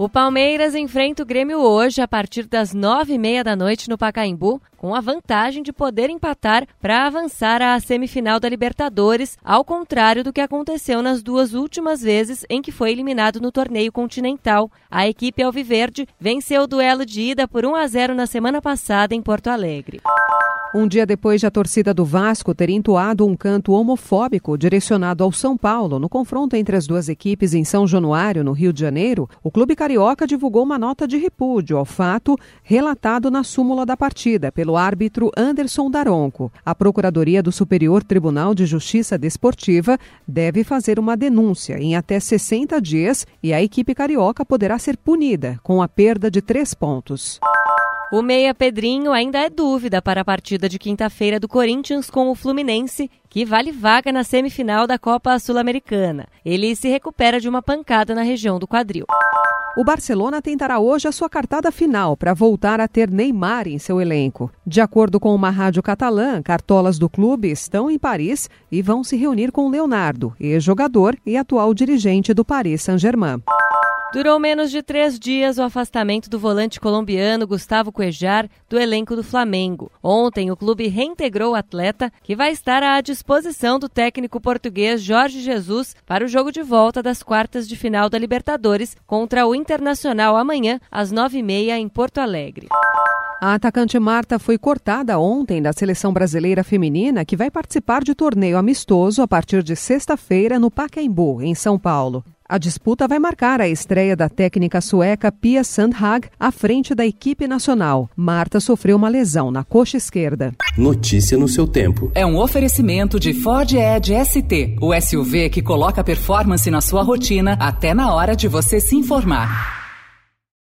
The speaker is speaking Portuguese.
O Palmeiras enfrenta o Grêmio hoje a partir das nove e meia da noite no Pacaembu, com a vantagem de poder empatar para avançar à semifinal da Libertadores, ao contrário do que aconteceu nas duas últimas vezes em que foi eliminado no torneio continental. A equipe Alviverde venceu o duelo de ida por 1 a 0 na semana passada em Porto Alegre. Um dia depois de a torcida do Vasco ter entoado um canto homofóbico direcionado ao São Paulo no confronto entre as duas equipes em São Januário, no Rio de Janeiro, o Clube Carioca divulgou uma nota de repúdio ao fato relatado na súmula da partida pelo árbitro Anderson Daronco. A Procuradoria do Superior Tribunal de Justiça Desportiva deve fazer uma denúncia em até 60 dias e a equipe carioca poderá ser punida com a perda de três pontos. O meia Pedrinho ainda é dúvida para a partida de quinta-feira do Corinthians com o Fluminense, que vale vaga na semifinal da Copa Sul-Americana. Ele se recupera de uma pancada na região do quadril. O Barcelona tentará hoje a sua cartada final para voltar a ter Neymar em seu elenco. De acordo com uma rádio catalã, cartolas do clube estão em Paris e vão se reunir com Leonardo, ex-jogador e atual dirigente do Paris Saint-Germain. Durou menos de três dias o afastamento do volante colombiano Gustavo Cuejar do elenco do Flamengo. Ontem, o clube reintegrou o atleta, que vai estar à disposição do técnico português Jorge Jesus para o jogo de volta das quartas de final da Libertadores contra o Internacional amanhã, às nove e meia, em Porto Alegre. A atacante Marta foi cortada ontem da seleção brasileira feminina, que vai participar de torneio amistoso a partir de sexta-feira no Pacaembu, em São Paulo. A disputa vai marcar a estreia da técnica sueca Pia Sandhag à frente da equipe nacional. Marta sofreu uma lesão na coxa esquerda. Notícia no seu tempo. É um oferecimento de Ford Edge ST, o SUV que coloca performance na sua rotina até na hora de você se informar.